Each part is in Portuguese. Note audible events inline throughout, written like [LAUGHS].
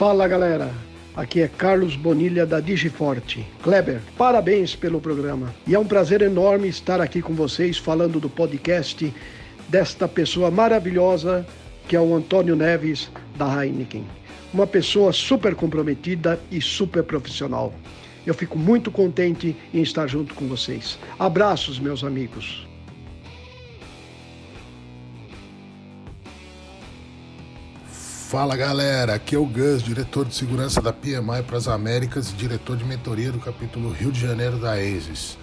Fala galera, aqui é Carlos Bonilha da Digiforte. Kleber, parabéns pelo programa. E é um prazer enorme estar aqui com vocês falando do podcast desta pessoa maravilhosa que é o Antônio Neves da Heineken. Uma pessoa super comprometida e super profissional. Eu fico muito contente em estar junto com vocês. Abraços, meus amigos. Fala galera, aqui é o Gus, diretor de segurança da PMI para as Américas e diretor de mentoria do capítulo Rio de Janeiro da ASIS.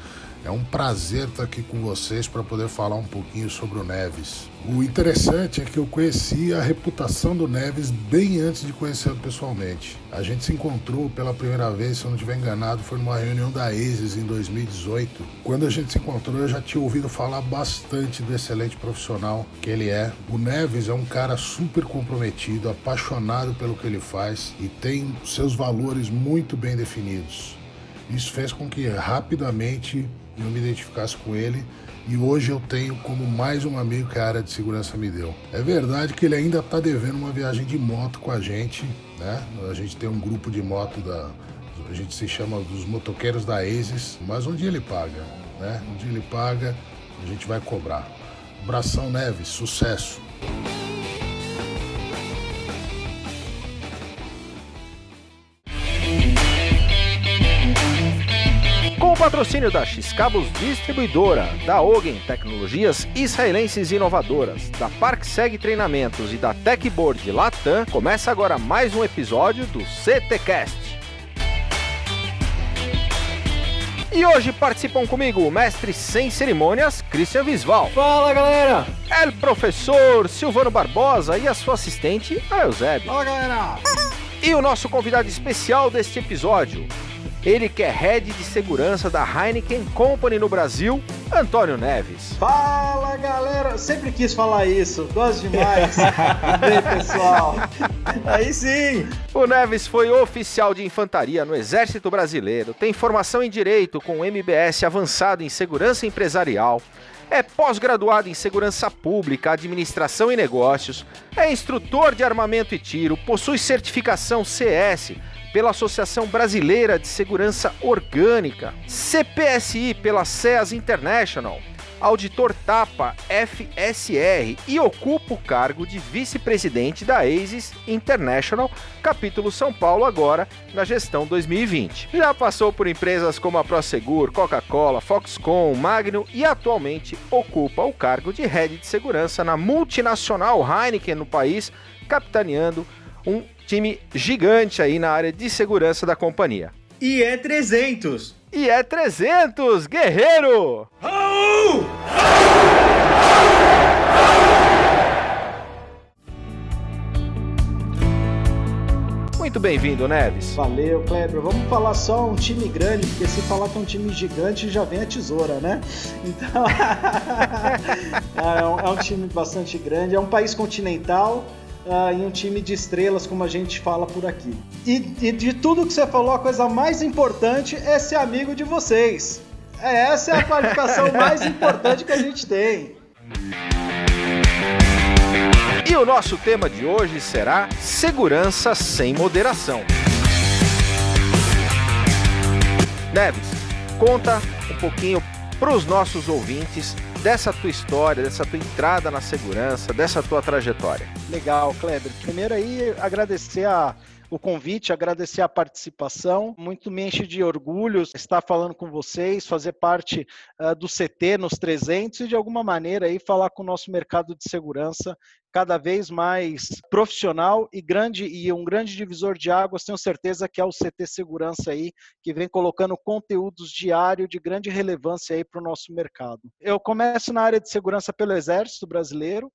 É um prazer estar aqui com vocês para poder falar um pouquinho sobre o Neves. O interessante é que eu conheci a reputação do Neves bem antes de conhecê-lo pessoalmente. A gente se encontrou pela primeira vez, se eu não estiver enganado, foi numa reunião da ASIS em 2018. Quando a gente se encontrou, eu já tinha ouvido falar bastante do excelente profissional que ele é. O Neves é um cara super comprometido, apaixonado pelo que ele faz e tem seus valores muito bem definidos. Isso fez com que rapidamente eu me identificasse com ele e hoje eu tenho como mais um amigo que a área de segurança me deu. É verdade que ele ainda está devendo uma viagem de moto com a gente, né? A gente tem um grupo de moto da. A gente se chama dos motoqueiros da ASIS, mas um dia ele paga, né? Um dia ele paga, a gente vai cobrar. Abração Neves, sucesso! Patrocínio da X-Cabos Distribuidora, da Ogen Tecnologias Israelenses Inovadoras, da ParkSeg Treinamentos e da Techboard Latam, começa agora mais um episódio do CTcast. E hoje participam comigo o mestre sem cerimônias, Christian Visval. Fala galera! El professor Silvano Barbosa e a sua assistente, a Eusébio. Fala galera! E o nosso convidado especial deste episódio, ele que é head de segurança da Heineken Company no Brasil, Antônio Neves. Fala galera! Sempre quis falar isso, gosto demais. [LAUGHS] Bem, pessoal. Aí sim! O Neves foi oficial de infantaria no Exército Brasileiro, tem formação em Direito com MBS avançado em Segurança Empresarial, é pós-graduado em Segurança Pública, Administração e Negócios, é instrutor de armamento e tiro, possui certificação CS pela Associação Brasileira de Segurança Orgânica, CPSI pela CEAS International, auditor TAPA FSR e ocupa o cargo de vice-presidente da ASIS International, capítulo São Paulo agora, na gestão 2020. Já passou por empresas como a Prosegur, Coca-Cola, Foxconn, Magnum e atualmente ocupa o cargo de head de segurança na multinacional Heineken no país, capitaneando um time gigante aí na área de segurança da companhia. E é 300! E é 300, guerreiro! Muito bem-vindo, Neves. Valeu, Kleber. Vamos falar só um time grande, porque se falar que é um time gigante já vem a tesoura, né? Então. [LAUGHS] é, um, é um time bastante grande, é um país continental. Uh, em um time de estrelas, como a gente fala por aqui. E, e, de tudo que você falou, a coisa mais importante é ser amigo de vocês. É, essa é a qualificação [LAUGHS] mais importante que a gente tem. E o nosso tema de hoje será segurança sem moderação. Neves, conta um pouquinho para os nossos ouvintes dessa tua história, dessa tua entrada na segurança, dessa tua trajetória. Legal, Kleber. Primeiro aí agradecer a o convite, agradecer a participação. Muito me enche de orgulho estar falando com vocês, fazer parte uh, do CT nos 300 e de alguma maneira aí falar com o nosso mercado de segurança cada vez mais profissional e grande e um grande divisor de águas, tenho certeza que é o CT Segurança aí, que vem colocando conteúdos diários de grande relevância aí para o nosso mercado. Eu começo na área de segurança pelo Exército Brasileiro,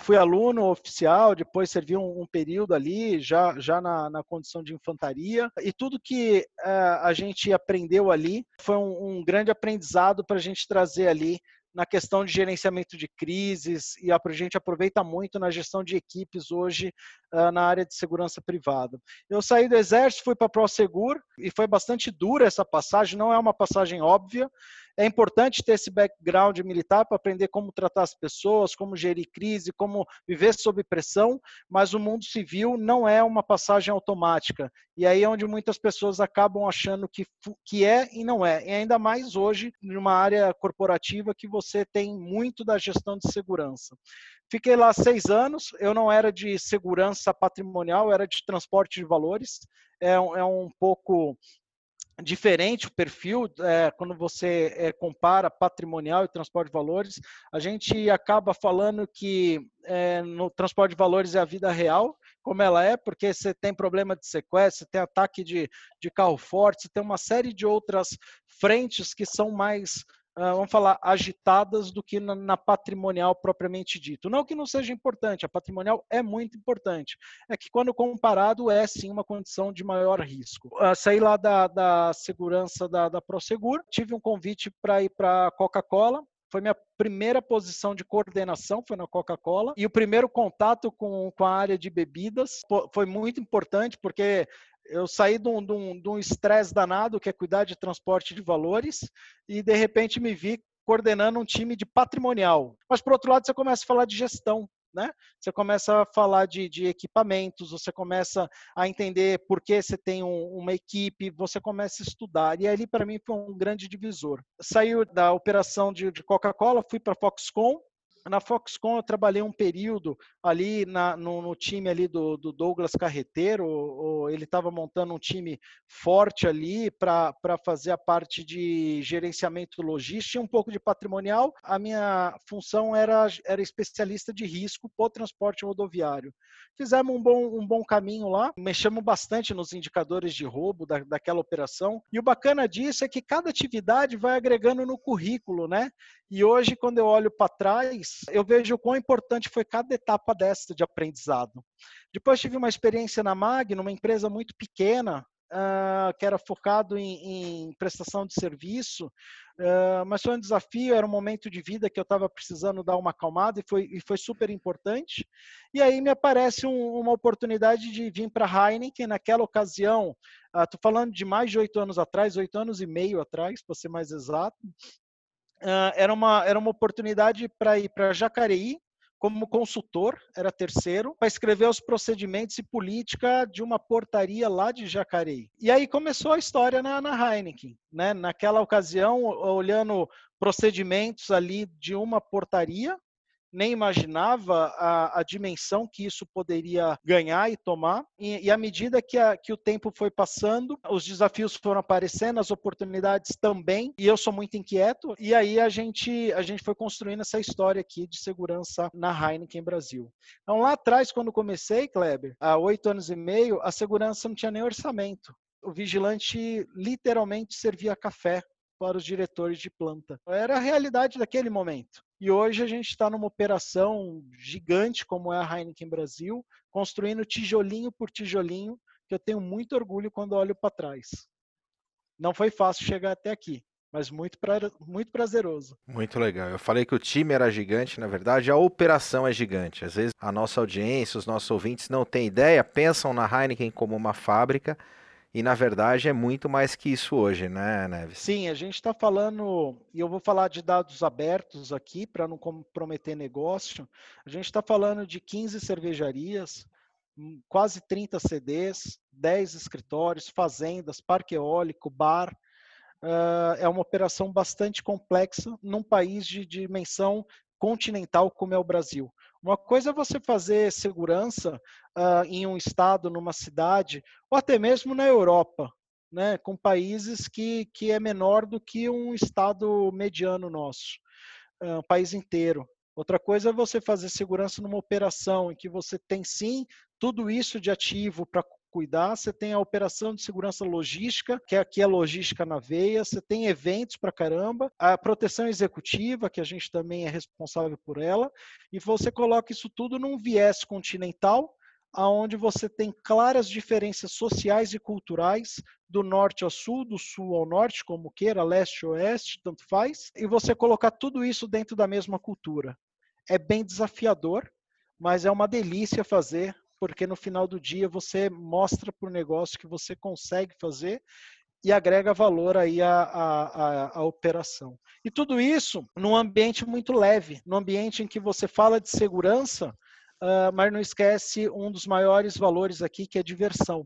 fui aluno oficial, depois servi um, um período ali, já, já na, na, condição de infantaria, e tudo que uh, a gente aprendeu ali foi um, um grande aprendizado para a gente trazer ali na questão de gerenciamento de crises e a gente aproveita muito na gestão de equipes hoje uh, na área de segurança privada. Eu saí do Exército, fui para a ProSegur e foi bastante dura essa passagem, não é uma passagem óbvia. É importante ter esse background militar para aprender como tratar as pessoas, como gerir crise, como viver sob pressão, mas o mundo civil não é uma passagem automática. E aí é onde muitas pessoas acabam achando que, que é e não é. E ainda mais hoje, numa área corporativa que você tem muito da gestão de segurança. Fiquei lá seis anos, eu não era de segurança patrimonial, era de transporte de valores. É, é um pouco diferente o perfil é, quando você é, compara patrimonial e transporte de valores. A gente acaba falando que é, no transporte de valores é a vida real, como ela é, porque você tem problema de sequestro, você tem ataque de, de carro forte, você tem uma série de outras frentes que são mais vamos falar, agitadas do que na, patrimonial propriamente dito. Não que não seja importante, a patrimonial é muito importante. É que quando comparado é sim uma condição de maior risco. Uh, saí lá da, da segurança da, da Prosegur, tive um convite para ir para a Coca-Cola, foi minha primeira posição de coordenação, foi na Coca-Cola. E o primeiro contato com, com a área de bebidas foi muito importante, porque eu saí de um estresse danado, que é cuidar de transporte de valores, e de repente me vi coordenando um time de patrimonial. Mas, por outro lado, você começa a falar de gestão. Né? Você começa a falar de, de equipamentos, você começa a entender por que você tem um, uma equipe, você começa a estudar. E ali, para mim, foi um grande divisor. Saiu da operação de, de Coca-Cola, fui para a Foxconn, na Foxconn eu trabalhei um período ali na, no, no, time ali do, do Douglas Carreteiro, ele estava montando um time forte ali para fazer a parte de gerenciamento logístico e um pouco de patrimonial. A minha função era, era especialista de risco o transporte rodoviário. Fizemos um bom, um bom caminho lá, mexemos bastante nos indicadores de roubo da, daquela operação. E o bacana disso é que cada atividade vai agregando no currículo, né? E hoje, quando eu olho para trás, eu vejo o quão importante foi cada etapa dessa de aprendizado. Depois tive uma experiência na MAG, numa empresa muito pequena, uh, que era focado em, em prestação de serviço, uh, mas foi um desafio, era um momento de vida que eu estava precisando dar uma acalmada e foi, e foi super importante. E aí me aparece um, uma oportunidade de vir para a Heineken, naquela ocasião, estou uh, falando de mais de oito anos atrás, oito anos e meio atrás, para ser mais exato, uh, era, uma, era uma oportunidade para ir para Jacareí, como consultor, era terceiro, para escrever os procedimentos e política de uma portaria lá de Jacareí. E aí começou a história na, na Heineken. Né? Naquela ocasião, olhando procedimentos ali de uma portaria, nem imaginava a, a, dimensão que isso poderia ganhar e tomar. E, e à medida que, a, que o tempo foi passando, os desafios foram aparecendo, as oportunidades também, e eu sou muito inquieto. E aí a gente, a gente foi construindo essa história aqui de segurança na Heineken Brasil. Então, lá atrás, quando comecei, Kleber, há oito anos e meio, a segurança não tinha nem orçamento. O vigilante literalmente servia café para os diretores de planta. Era a realidade daquele momento. E hoje a gente está numa operação gigante como é a Heineken Brasil, construindo tijolinho por tijolinho, que eu tenho muito orgulho quando olho para trás. Não foi fácil chegar até aqui, mas muito, pra, muito prazeroso. Muito legal. Eu falei que o time era gigante, na verdade, a operação é gigante. Às vezes a nossa audiência, os nossos ouvintes não têm ideia, pensam na Heineken como uma fábrica e na verdade é muito mais que isso hoje, né, Neves? Sim, a gente está falando, e eu vou falar de dados abertos aqui para não comprometer negócio. A gente está falando de 15 cervejarias, hum, quase 30 CDs, 10 escritórios, fazendas, parque eólico, bar, uh, é uma operação bastante complexa num país de dimensão continental como é o Brasil. Uma coisa é você fazer segurança uh, em um estado, numa cidade, ou até mesmo na Europa, né, com países que, que é menor do que um estado mediano nosso, uh, um país inteiro. Outra coisa é você fazer segurança numa operação em que você tem sim tudo isso de ativo para cuidar, você tem a operação de segurança logística, que é aqui a logística na veia, você tem eventos para caramba, a proteção executiva, que a gente também é responsável por ela, e você coloca isso tudo num viés continental, aonde você tem claras diferenças sociais e culturais do norte ao sul, do sul ao norte, como queira, leste ou oeste, tanto faz, e você colocar tudo isso dentro da mesma cultura. É bem desafiador, mas é uma delícia fazer, porque no final do dia você mostra para o negócio que você consegue fazer e agrega valor aí à, à, à, operação. E tudo isso num ambiente muito leve, num ambiente em que você fala de segurança, uh, mas não esquece um dos maiores valores aqui, que é diversão.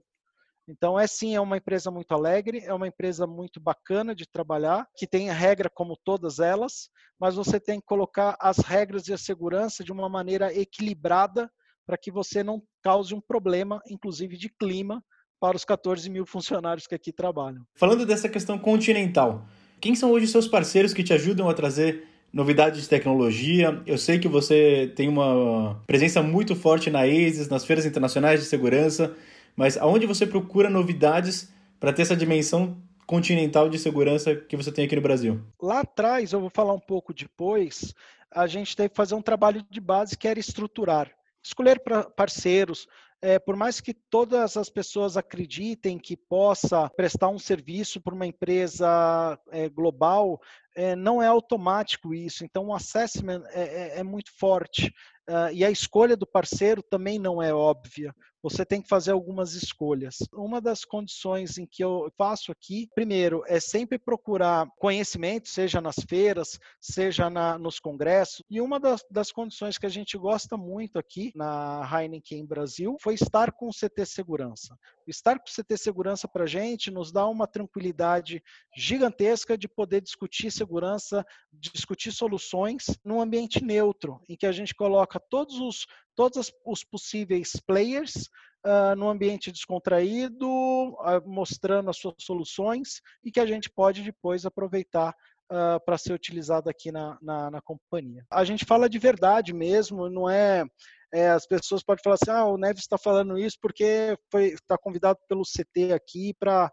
Então, é sim, é uma empresa muito alegre, é uma empresa muito bacana de trabalhar, que tem regra como todas elas, mas você tem que colocar as regras e a segurança de uma maneira equilibrada para que você não cause um problema, inclusive de clima, para os 14 mil funcionários que aqui trabalham. Falando dessa questão continental, quem são hoje seus parceiros que te ajudam a trazer novidades de tecnologia. Eu sei que você tem uma presença muito forte na ASIS, nas feiras internacionais de segurança, mas aonde você procura novidades para ter essa dimensão continental de segurança que você tem aqui no Brasil? Lá atrás, eu vou falar um pouco depois, a gente teve que fazer um trabalho de base que era estruturar. Escolher parceiros, é, por mais que todas as pessoas acreditem que possa prestar um serviço para uma empresa é, global, é, não é automático isso. Então, o assessment é, é, é muito forte. Uh, e a escolha do parceiro também não é óbvia. Você tem que fazer algumas escolhas. Uma das condições em que eu faço aqui, primeiro, é sempre procurar conhecimento, seja nas feiras, seja na, nos congressos. E uma das, das, condições que a gente gosta muito aqui na Heineken Brasil foi estar com o CT Segurança. Estar com o CT Segurança para a gente nos dá uma tranquilidade gigantesca de poder discutir segurança, discutir soluções num ambiente neutro, em que a gente coloca todos os, todos os possíveis players uh, num ambiente descontraído, uh, mostrando as suas soluções e que a gente pode depois aproveitar uh, para ser utilizado aqui na, na, na, companhia. A gente fala de verdade mesmo, não é, é as pessoas podem falar assim, ah, o Neves está falando isso porque está convidado pelo CT aqui para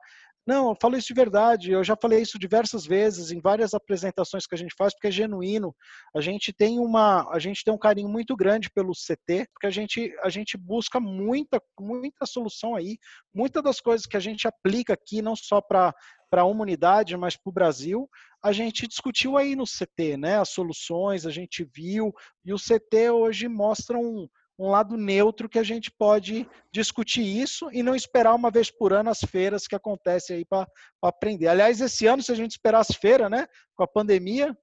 não, eu falo isso de verdade. Eu já falei isso diversas vezes em várias apresentações que a gente faz, porque é genuíno. A gente tem uma, a gente tem um carinho muito grande pelo CT, porque a gente, a gente busca muita, muita solução aí. Muitas das coisas que a gente aplica aqui, não só para para uma unidade, mas para o Brasil, a gente discutiu aí no CT, né? As soluções, a gente viu, e o CT hoje mostra um, um lado neutro que a gente pode discutir isso e não esperar uma vez por ano as feiras que acontecem aí para aprender. Aliás, esse ano, se a gente esperasse feira, né, com a pandemia,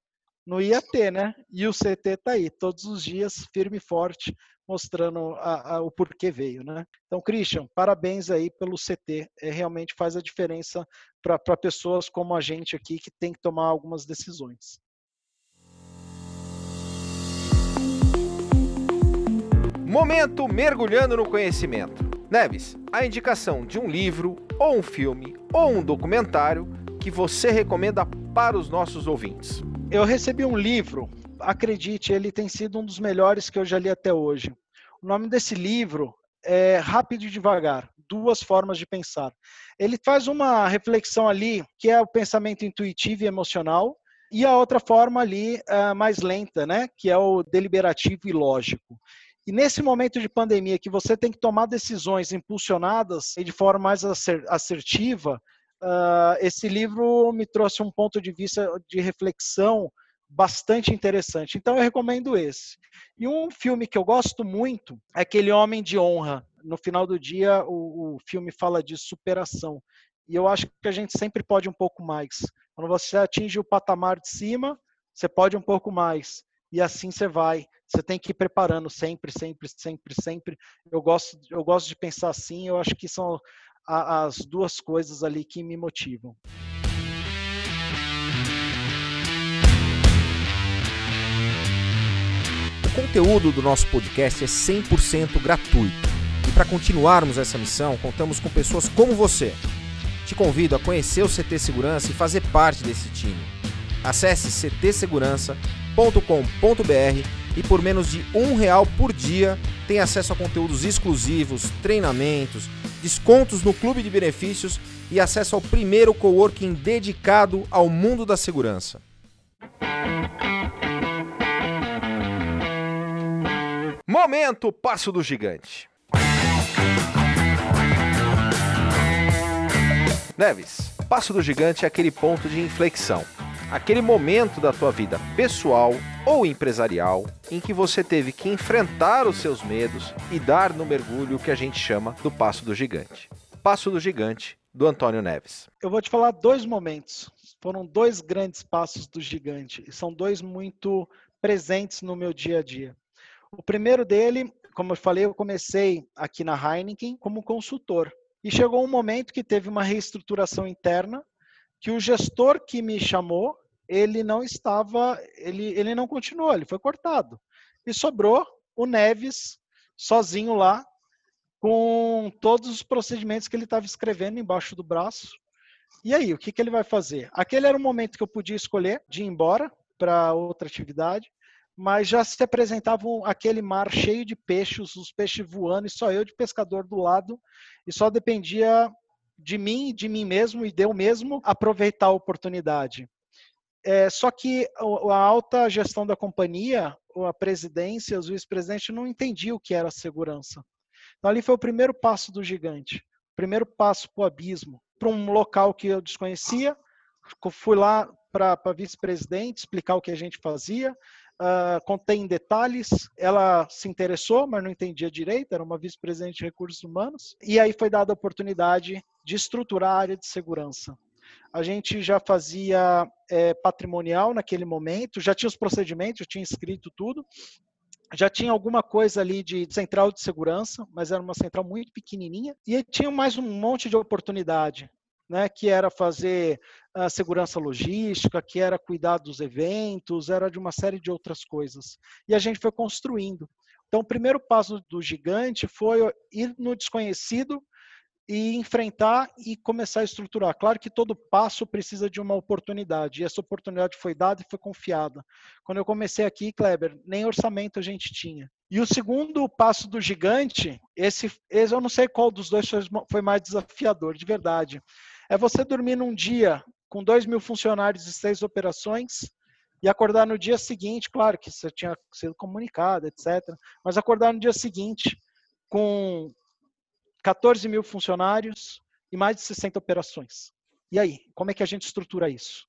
não ia ter, né? E o CT está aí, todos os dias, firme e forte, mostrando a, a, o porquê veio, né? Então, Christian, parabéns aí pelo CT, é, realmente faz a diferença para pessoas como a gente aqui que tem que tomar algumas decisões. Momento mergulhando no conhecimento. Neves, a indicação de um livro, ou um filme, ou um documentário que você recomenda para os nossos ouvintes. Eu recebi um livro, acredite, ele tem sido um dos melhores que eu já li até hoje. O nome desse livro é Rápido e Devagar, Duas Formas de Pensar. Ele faz uma reflexão ali, que é o pensamento intuitivo e emocional, e a outra forma ali, uh, mais lenta, né, que é o deliberativo e lógico. E nesse momento de pandemia que você tem que tomar decisões impulsionadas e de forma mais assertiva, uh, esse livro me trouxe um ponto de vista de reflexão bastante interessante. Então eu recomendo esse. E um filme que eu gosto muito é aquele Homem de Honra. No final do dia, o, o filme fala de superação. E eu acho que a gente sempre pode um pouco mais. Quando você atinge o patamar de cima, você pode um pouco mais e assim você vai. Você tem que ir preparando sempre, sempre, sempre, sempre. Eu gosto, eu gosto de pensar assim, eu acho que são a, as duas coisas ali que me motivam. O conteúdo do nosso podcast é 100% gratuito. E para continuarmos essa missão, contamos com pessoas como você. Te convido a conhecer o CT Segurança e fazer parte desse time. Acesse ctsegurança.com ctsegurança.com.br e por menos de um real por dia tem acesso a conteúdos exclusivos, treinamentos, descontos no clube de benefícios e acesso ao primeiro coworking dedicado ao mundo da segurança. Momento Passo do Gigante. Neves, Passo do Gigante é aquele ponto de inflexão, aquele momento da tua vida pessoal ou empresarial em que você teve que enfrentar os seus medos e dar no mergulho que a gente chama do Passo do Gigante. Passo do Gigante, do Antônio Neves. Eu vou te falar dois momentos. Foram dois grandes passos do gigante e são dois muito presentes no meu dia a dia. O primeiro dele, como eu falei, eu comecei aqui na Heineken como consultor. E chegou um momento que teve uma reestruturação interna, que o gestor que me chamou, ele não estava, ele, ele não continuou, ele foi cortado. E sobrou o Neves sozinho lá, com todos os procedimentos que ele estava escrevendo embaixo do braço. E aí, o que, que ele vai fazer? Aquele era o momento que eu podia escolher de ir embora para outra atividade, mas já se apresentava aquele mar cheio de peixes, os peixes voando, e só eu de pescador do lado, e só dependia de mim, de mim mesmo, e de eu mesmo aproveitar a oportunidade. É, só que a alta gestão da companhia, a presidência, os vice-presidentes não entendiam o que era segurança. Então ali foi o primeiro passo do gigante, primeiro passo para o abismo, para um local que eu desconhecia, fui lá para vice-presidente explicar o que a gente fazia, uh, contei em detalhes. Ela se interessou, mas não entendia direito, era uma vice-presidente de recursos humanos. E aí foi dada a oportunidade de estruturar a área de segurança. A gente já fazia é, patrimonial naquele momento, já tinha os procedimentos, já tinha escrito tudo, já tinha alguma coisa ali de central de segurança, mas era uma central muito pequenininha, e tinha mais um monte de oportunidade né, que era fazer a segurança logística, que era cuidar dos eventos, era de uma série de outras coisas. E a gente foi construindo. Então, o primeiro passo do gigante foi ir no desconhecido e enfrentar e começar a estruturar. Claro que todo passo precisa de uma oportunidade, e essa oportunidade foi dada e foi confiada. Quando eu comecei aqui, Kleber, nem orçamento a gente tinha. E o segundo passo do gigante, esse, esse eu não sei qual dos dois foi mais desafiador, de verdade. É você dormir num dia com 2 mil funcionários e seis operações e acordar no dia seguinte, claro que você tinha sido comunicado, etc. Mas acordar no dia seguinte com 14 mil funcionários e mais de 60 operações. E aí, como é que a gente estrutura isso?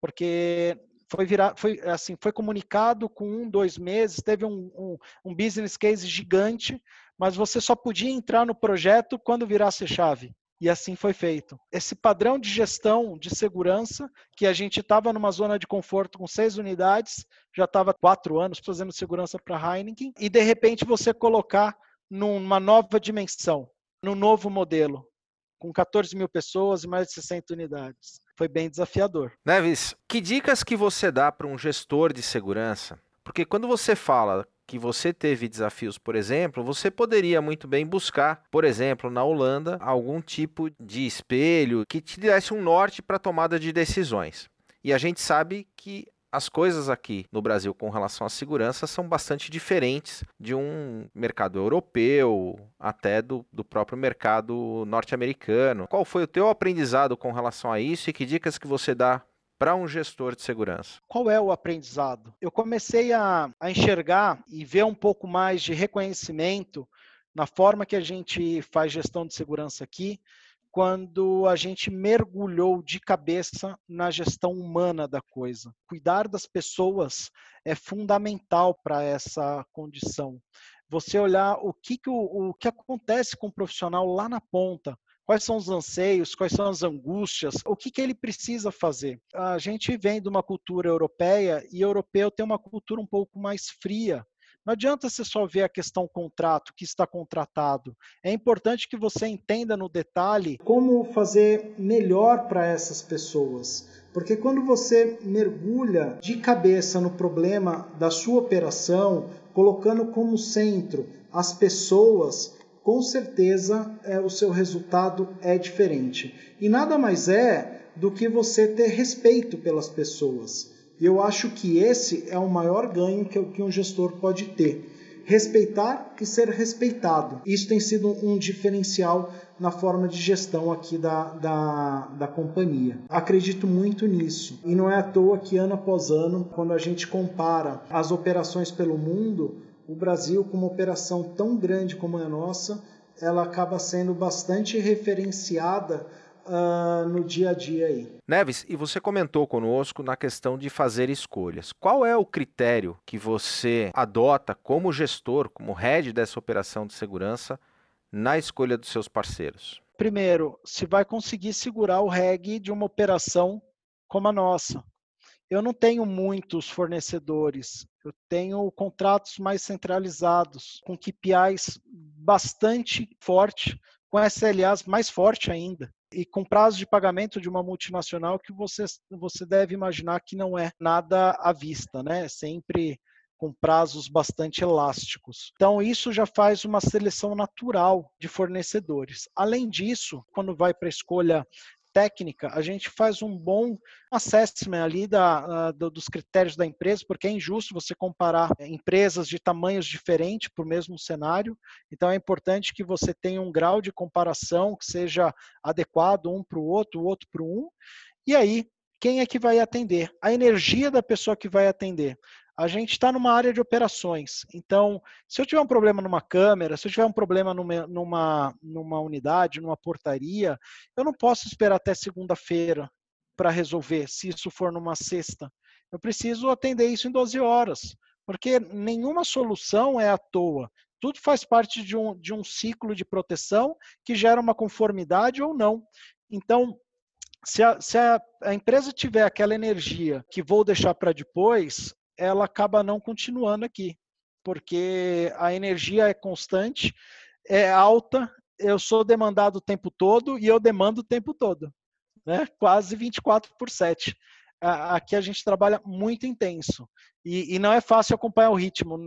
Porque foi virar, foi assim, foi comunicado com um, dois meses, teve um, um, um business case gigante, mas você só podia entrar no projeto quando virasse chave e assim foi feito. Esse padrão de gestão de segurança, que a gente estava numa zona de conforto com seis unidades, já estava quatro anos fazendo segurança para Heineken, e de repente você colocar numa nova dimensão, num novo modelo, com 14 mil pessoas e mais de 60 unidades. Foi bem desafiador. Neves, que dicas que você dá para um gestor de segurança? Porque quando você fala que você teve desafios, por exemplo, você poderia muito bem buscar, por exemplo, na Holanda, algum tipo de espelho que te desse um norte para tomada de decisões. E a gente sabe que as coisas aqui no Brasil com relação à segurança são bastante diferentes de um mercado europeu, até do, do próprio mercado norte-americano. Qual foi o teu aprendizado com relação a isso e que dicas que você dá para um gestor de segurança? Qual é o aprendizado? Eu comecei a, a enxergar e ver um pouco mais de reconhecimento na forma que a gente faz gestão de segurança aqui, quando a gente mergulhou de cabeça na gestão humana da coisa. Cuidar das pessoas é fundamental para essa condição. Você olhar o que, que, o, o que acontece com o profissional lá na ponta, quais são os anseios, quais são as angústias, o que, que ele precisa fazer. A gente vem de uma cultura europeia e europeu tem uma cultura um pouco mais fria, Não adianta você só ver a questão contrato, que está contratado. É importante que você entenda no detalhe como fazer melhor para essas pessoas. Porque quando você mergulha de cabeça no problema da sua operação, colocando como centro as pessoas, com certeza é, o seu resultado é diferente. E nada mais é do que você ter respeito pelas pessoas. E eu acho que esse é o maior ganho que, que um gestor pode ter. Respeitar e ser respeitado. Isso tem sido um diferencial na forma de gestão aqui da, da, da companhia. Acredito muito nisso. E não é à toa que ano após ano, quando a gente compara as operações pelo mundo, o Brasil, com uma operação tão grande como a nossa, ela acaba sendo bastante referenciada uh, no dia a dia aí. Neves, e você comentou conosco na questão de fazer escolhas. Qual é o critério que você adota como gestor, como head dessa operação de segurança, na escolha dos seus parceiros? Primeiro, se vai conseguir segurar o REG de uma operação como a nossa eu não tenho muitos fornecedores, eu tenho contratos mais centralizados, com KPIs bastante forte, com SLAs mais forte ainda, e com prazo de pagamento de uma multinacional que você, você deve imaginar que não é nada à vista, né? Sempre com prazos bastante elásticos. Então, isso já faz uma seleção natural de fornecedores. Além disso, quando vai para a escolha técnica, a gente faz um bom assessment ali da, uh, dos critérios da empresa, porque é injusto você comparar empresas de tamanhos diferentes para o mesmo cenário. Então é importante que você tenha um grau de comparação que seja adequado um para o outro, o outro para um. E aí, quem é que vai atender? A energia da pessoa que vai atender a gente está numa área de operações. Então, se eu tiver um problema numa câmera, se eu tiver um problema numa, numa, numa unidade, numa portaria, eu não posso esperar até segunda-feira para resolver, se isso for numa sexta. Eu preciso atender isso em 12 horas, porque nenhuma solução é à toa. Tudo faz parte de um, de um ciclo de proteção que gera uma conformidade ou não. Então, se a, se a, a empresa tiver aquela energia que vou deixar para depois, ela acaba não continuando aqui, porque a energia é constante, é alta, eu sou demandado o tempo todo e eu demando o tempo todo, né? quase 24 por 7. Aqui a gente trabalha muito intenso e, e não é fácil acompanhar o ritmo.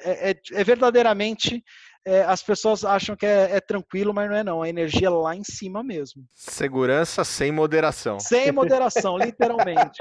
É, é, é verdadeiramente é, as pessoas acham que é, é, tranquilo, mas não é não. A energia é lá em cima mesmo. Segurança sem moderação. Sem moderação, [LAUGHS] literalmente.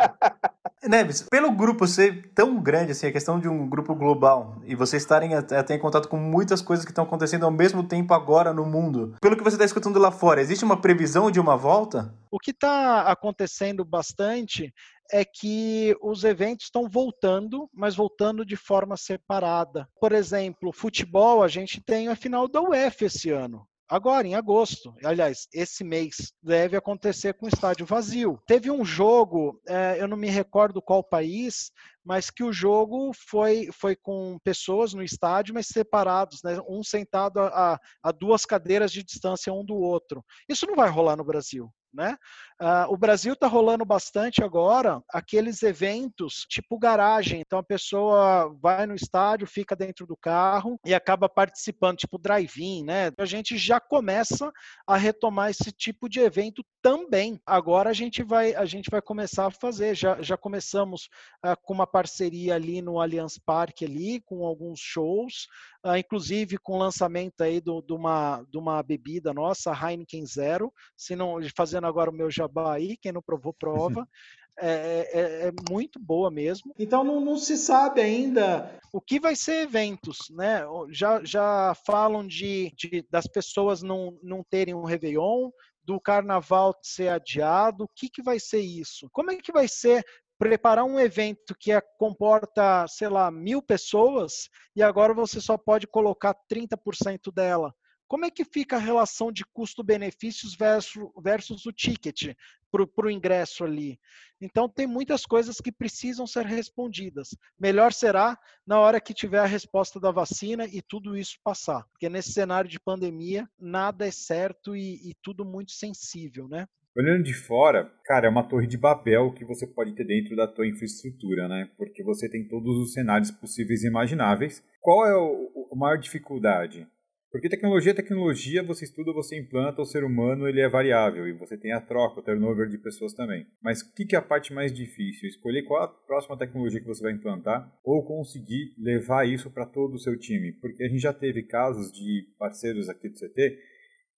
Neves, pelo grupo ser tão grande, assim, a questão de um grupo global, e vocês estarem até em contato com muitas coisas que estão acontecendo ao mesmo tempo agora no mundo, pelo que você está escutando lá fora, existe uma previsão de uma volta? O que está acontecendo bastante é que os eventos estão voltando, mas voltando de forma separada. Por exemplo, futebol, a gente tem a final da UEFA esse ano. Agora, em agosto, aliás, esse mês, deve acontecer com o estádio vazio. Teve um jogo, é, eu não me recordo qual país, mas que o jogo foi, foi com pessoas no estádio, mas separados, né? um sentado a, a duas cadeiras de distância um do outro. Isso não vai rolar no Brasil. Né? Uh, o Brasil está rolando bastante agora aqueles eventos tipo garagem. Então a pessoa vai no estádio, fica dentro do carro e acaba participando, tipo drive-in, né? A gente já começa a retomar esse tipo de evento também. Agora a gente vai, a gente vai começar a fazer. Já, já começamos uh, com uma parceria ali no Allianz Parque ali, com alguns shows, uh, inclusive com o lançamento aí do, de, uma, de uma bebida nossa, Heineken Zero. Se não fazendo agora o meu jabá aí, quem não provou prova. [LAUGHS] É, é, é, muito boa mesmo. Então não, não, se sabe ainda o que vai ser eventos, né? Já, já falam de, de das pessoas não, não terem um Réveillon, do carnaval ser adiado, o que, que vai ser isso? Como é que vai ser preparar um evento que é, comporta, sei lá, mil pessoas e agora você só pode colocar 30% dela? Como é que fica a relação de custo-benefícios versus, versus o ticket para o ingresso ali? Então, tem muitas coisas que precisam ser respondidas. Melhor será na hora que tiver a resposta da vacina e tudo isso passar. Porque nesse cenário de pandemia, nada é certo e, e tudo muito sensível, né? Olhando de fora, cara, é uma torre de Babel que você pode ter dentro da tua infraestrutura, né? Porque você tem todos os cenários possíveis e imagináveis. Qual é o, a maior dificuldade? Porque tecnologia é tecnologia, você estuda, você implanta, o ser humano ele é variável e você tem a troca, o turnover de pessoas também. Mas o que, que é a parte mais difícil? Escolher qual a próxima tecnologia que você vai implantar ou conseguir levar isso para todo o seu time. Porque a gente já teve casos de parceiros aqui do CT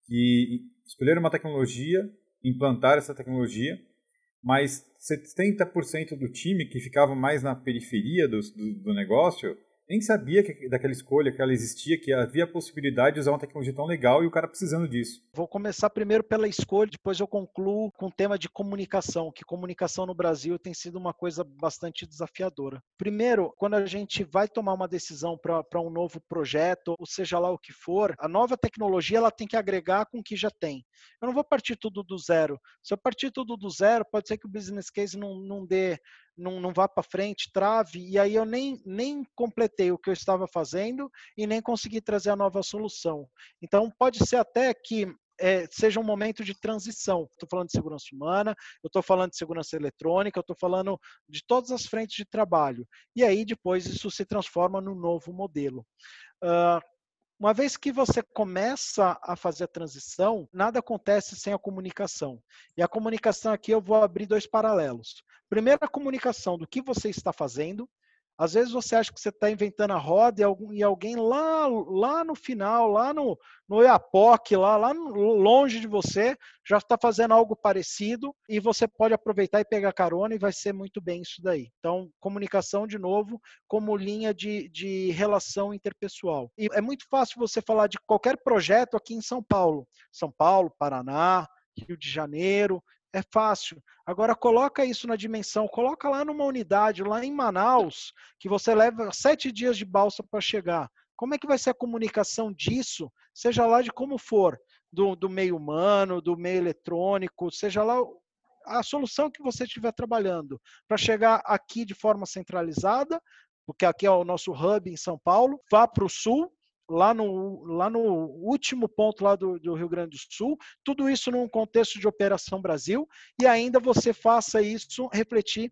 que escolheram uma tecnologia, implantar essa tecnologia, mas 70% do time que ficava mais na periferia do, do, do negócio nem sabia que, daquela escolha, que ela existia, que havia a possibilidade de usar uma tecnologia tão legal e o cara precisando disso. Vou começar primeiro pela escolha, depois eu concluo com o tema de comunicação, que comunicação no Brasil tem sido uma coisa bastante desafiadora. Primeiro, quando a gente vai tomar uma decisão para um novo projeto, ou seja lá o que for, a nova tecnologia ela tem que agregar com o que já tem. Eu não vou partir tudo do zero. Se eu partir tudo do zero, pode ser que o business case não, não dê não, não vá para frente, trave, e aí eu nem, nem completei o que eu estava fazendo e nem consegui trazer a nova solução. Então, pode ser até que é, seja um momento de transição. Estou falando de segurança humana, eu estou falando de segurança eletrônica, eu estou falando de todas as frentes de trabalho. E aí, depois, isso se transforma num novo modelo. Uh, uma vez que você começa a fazer a transição, nada acontece sem a comunicação. E a comunicação aqui eu vou abrir dois paralelos. Primeiro, a comunicação do que você está fazendo, às vezes você acha que você está inventando a roda e, alguém lá, lá no final, lá no, no Iapoc, lá, lá longe de você, já está fazendo algo parecido e você pode aproveitar e pegar carona e vai ser muito bem isso daí. Então, comunicação, de novo, como linha de, de relação interpessoal. E é muito fácil você falar de qualquer projeto aqui em São Paulo. São Paulo, Paraná, Rio de Janeiro, é fácil. Agora coloca isso na dimensão, coloca lá numa unidade, lá em Manaus, que você leva sete dias de balsa para chegar. Como é que vai ser a comunicação disso, seja lá de como for, do, do meio humano, do meio eletrônico, seja lá a solução que você estiver trabalhando, para chegar aqui de forma centralizada, porque aqui é o nosso hub em São Paulo, vá para o sul, lá no, lá no último ponto lá do, do, Rio Grande do Sul, tudo isso num contexto de Operação Brasil, e ainda você faça isso refletir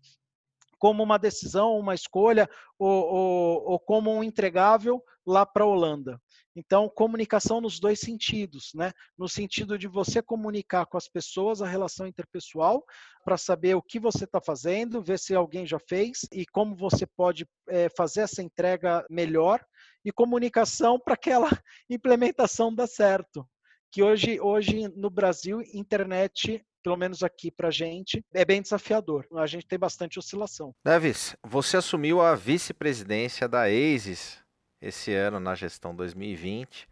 como uma decisão, uma escolha, ou, ou, ou como um entregável lá para a Holanda. Então, comunicação nos dois sentidos, né? No sentido de você comunicar com as pessoas a relação interpessoal, para saber o que você está fazendo, ver se alguém já fez e como você pode é, fazer essa entrega melhor e comunicação para aquela [LAUGHS] implementação dar certo. Que hoje, hoje no Brasil, internet pelo menos aqui para a gente, é bem desafiador. A gente tem bastante oscilação. Davis, você assumiu a vice-presidência da ASIS esse ano na gestão 2020.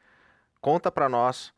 Conta para nós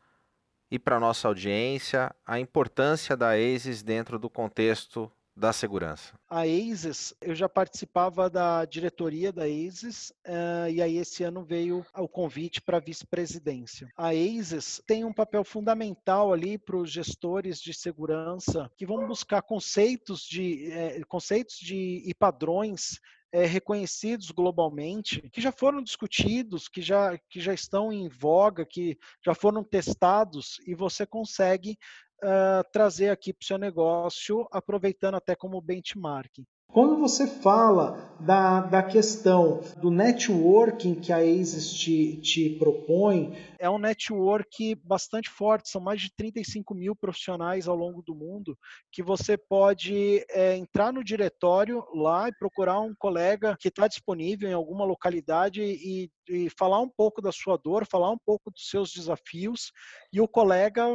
e para nossa audiência a importância da ASIS dentro do contexto da segurança? A ASIS, eu já participava da diretoria da ASIS uh, e aí esse ano veio o convite para vice-presidência. A ASIS tem um papel fundamental ali para os gestores de segurança que vão buscar conceitos de, eh, conceitos de e padrões é, reconhecidos globalmente, que já foram discutidos, que já, que já estão em voga, que já foram testados, e você consegue uh, trazer aqui para o seu negócio, aproveitando até como benchmark. Quando você fala da, da questão do networking que a ASIS te, te propõe. É um network bastante forte, são mais de 35 mil profissionais ao longo do mundo, que você pode é, entrar no diretório lá e procurar um colega que está disponível em alguma localidade e, e falar um pouco da sua dor, falar um pouco dos seus desafios, e o colega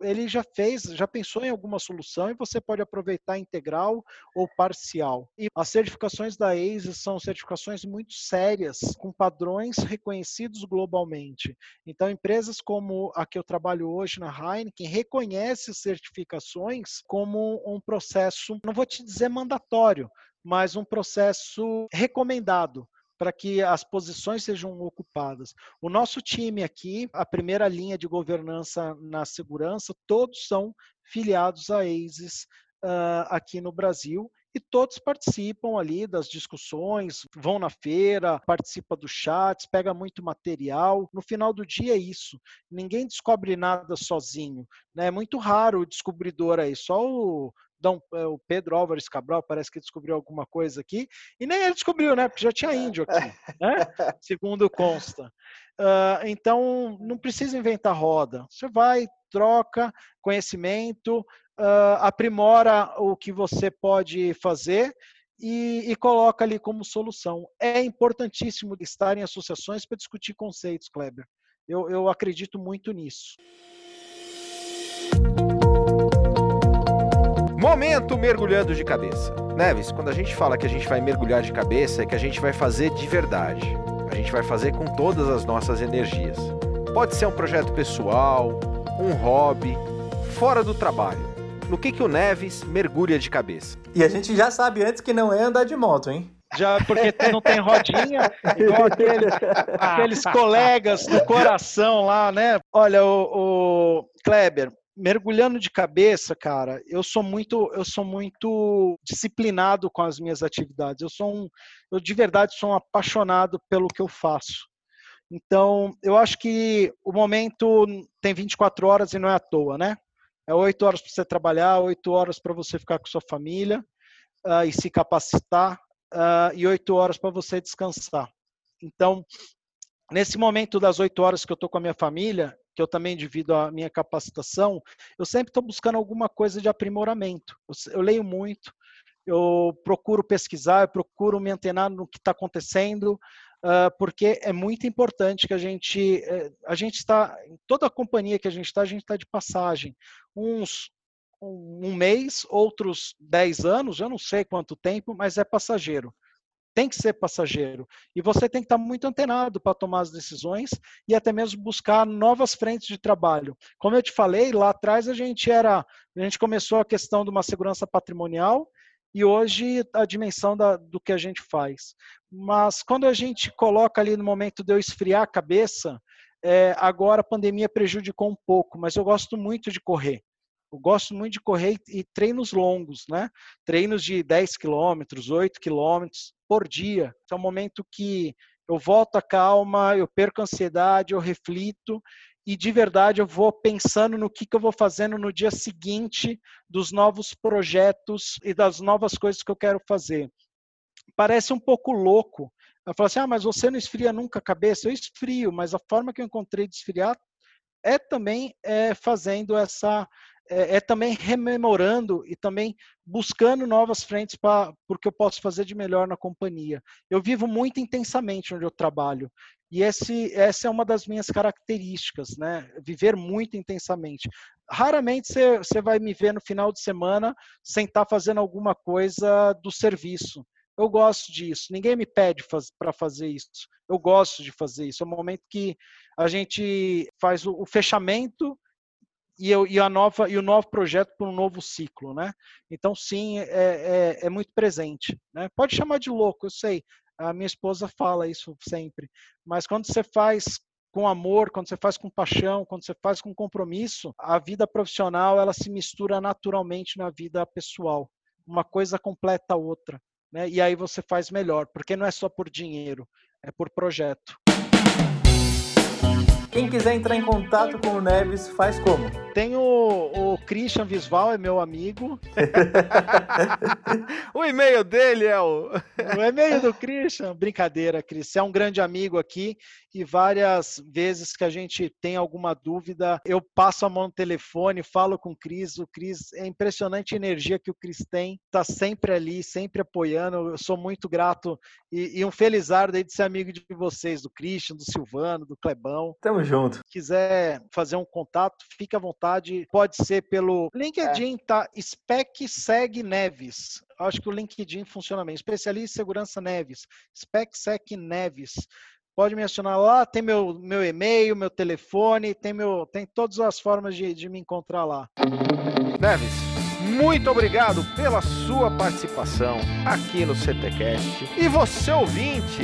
ele já fez, já pensou em alguma solução e você pode aproveitar integral ou parcial. E as certificações da ASIS são certificações muito sérias, com padrões reconhecidos globalmente. Então, empresas como a que eu trabalho hoje na Heineken reconhece certificações como um processo, não vou te dizer mandatório, mas um processo recomendado para que as posições sejam ocupadas. O nosso time aqui, a primeira linha de governança na segurança, todos são filiados a ASIS uh, aqui no Brasil e todos participam ali das discussões, vão na feira, participa dos chats, pega muito material. No final do dia é isso. Ninguém descobre nada sozinho. Né? É muito raro o descobridor aí, só o é, o Pedro Álvares Cabral parece que descobriu alguma coisa aqui, e nem ele descobriu, né? Porque já tinha índio aqui, [LAUGHS] né? Segundo consta. Uh, então, não precisa inventar roda. Você vai, troca conhecimento, uh, aprimora o que você pode fazer e, e, coloca ali como solução. É importantíssimo estar em associações para discutir conceitos, Kleber. Eu, eu acredito muito nisso. Momento mergulhando de cabeça. Neves, quando a gente fala que a gente vai mergulhar de cabeça, é que a gente vai fazer de verdade. A gente vai fazer com todas as nossas energias. Pode ser um projeto pessoal, um hobby, fora do trabalho. No que, que o Neves mergulha de cabeça? E a gente já sabe antes que não é andar de moto, hein? Já porque não tem rodinha, igual aqueles, [LAUGHS] aqueles colegas do coração lá, né? Olha, o, o Kleber, mergulhando de cabeça, cara, eu sou muito, eu sou muito disciplinado com as minhas atividades. Eu sou um, eu de verdade sou um apaixonado pelo que eu faço. Então, eu acho que o momento tem 24 horas e não é à toa, né? É 8 horas para você trabalhar, 8 horas para você ficar com sua família uh, e se capacitar, uh, e 8 horas para você descansar. Então, nesse momento das 8 horas que eu estou com a minha família, que eu também divido a minha capacitação, eu sempre estou buscando alguma coisa de aprimoramento. Eu, eu, leio muito, eu procuro pesquisar, eu procuro me antenar no que está acontecendo, uh, porque é muito importante que a gente, uh, a gente está, em toda a companhia que a gente está, a gente está de passagem. Uns um mês, outros dez anos, eu não sei quanto tempo, mas é passageiro tem que ser passageiro. E você tem que estar muito antenado para tomar as decisões e até mesmo buscar novas frentes de trabalho. Como eu te falei, lá atrás a gente era, a gente começou a questão de uma segurança patrimonial e hoje a dimensão da, do que a gente faz. Mas quando a gente coloca ali no momento de eu esfriar a cabeça, é, agora a pandemia prejudicou um pouco, mas eu gosto muito de correr. Eu gosto muito de correr e treinos longos, né? Treinos de 10 quilômetros, 8 quilômetros por dia. É um momento que eu volto a calma, eu perco a ansiedade, eu reflito e de verdade eu vou pensando no que, que eu vou fazendo no dia seguinte dos novos projetos e das novas coisas que eu quero fazer. Parece um pouco louco. Eu falo assim, ah, mas você não esfria nunca a cabeça? Eu esfrio, mas a forma que eu encontrei de esfriar é também é, fazendo essa é, é, também rememorando e também buscando novas frentes para porque eu posso fazer de melhor na companhia. Eu vivo muito intensamente onde eu trabalho e esse, essa é uma das minhas características, né? Viver muito intensamente. Raramente você, vai me ver no final de semana sem estar tá fazendo alguma coisa do serviço. Eu gosto disso. Ninguém me pede faz, para fazer isso. Eu gosto de fazer isso. É o momento que a gente faz o, o fechamento e, eu, e, a nova, e o novo projeto para um novo ciclo, né? Então, sim, é, é, é, muito presente. Né? Pode chamar de louco, eu sei. A minha esposa fala isso sempre. Mas quando você faz com amor, quando você faz com paixão, quando você faz com compromisso, a vida profissional ela se mistura naturalmente na vida pessoal. Uma coisa completa a outra. Né? E aí você faz melhor, porque não é só por dinheiro, é por projeto. Quem quiser entrar em contato com o Neves, faz como? Tem o, o Christian Visval, é meu amigo. [LAUGHS] o e-mail dele é o. o e-mail do Christian. Brincadeira, Cris. Você é um grande amigo aqui e várias vezes que a gente tem alguma dúvida, eu passo a mão no telefone, falo com o Cris. O Cris, é impressionante a energia que o Cris tem, está sempre ali, sempre apoiando. Eu sou muito grato e, e um felizardo aí de ser amigo de vocês, do Christian, do Silvano, do Clebão. Tamo junto. Se quiser fazer um contato, fique à vontade. Pode ser pelo LinkedIn, é. tá? Spec Seg Neves acho que o LinkedIn funciona bem. Especialista em segurança Neves, SpecSec Neves pode me acionar lá, tem meu, meu e-mail, meu telefone, tem, meu, tem todas as formas de, de me encontrar lá. Neves, muito obrigado pela sua participação aqui no CTCast. E você ouvinte,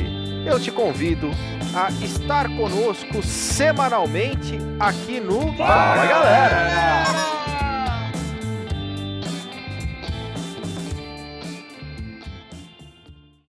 eu te convido a estar conosco semanalmente aqui no Fala Galera!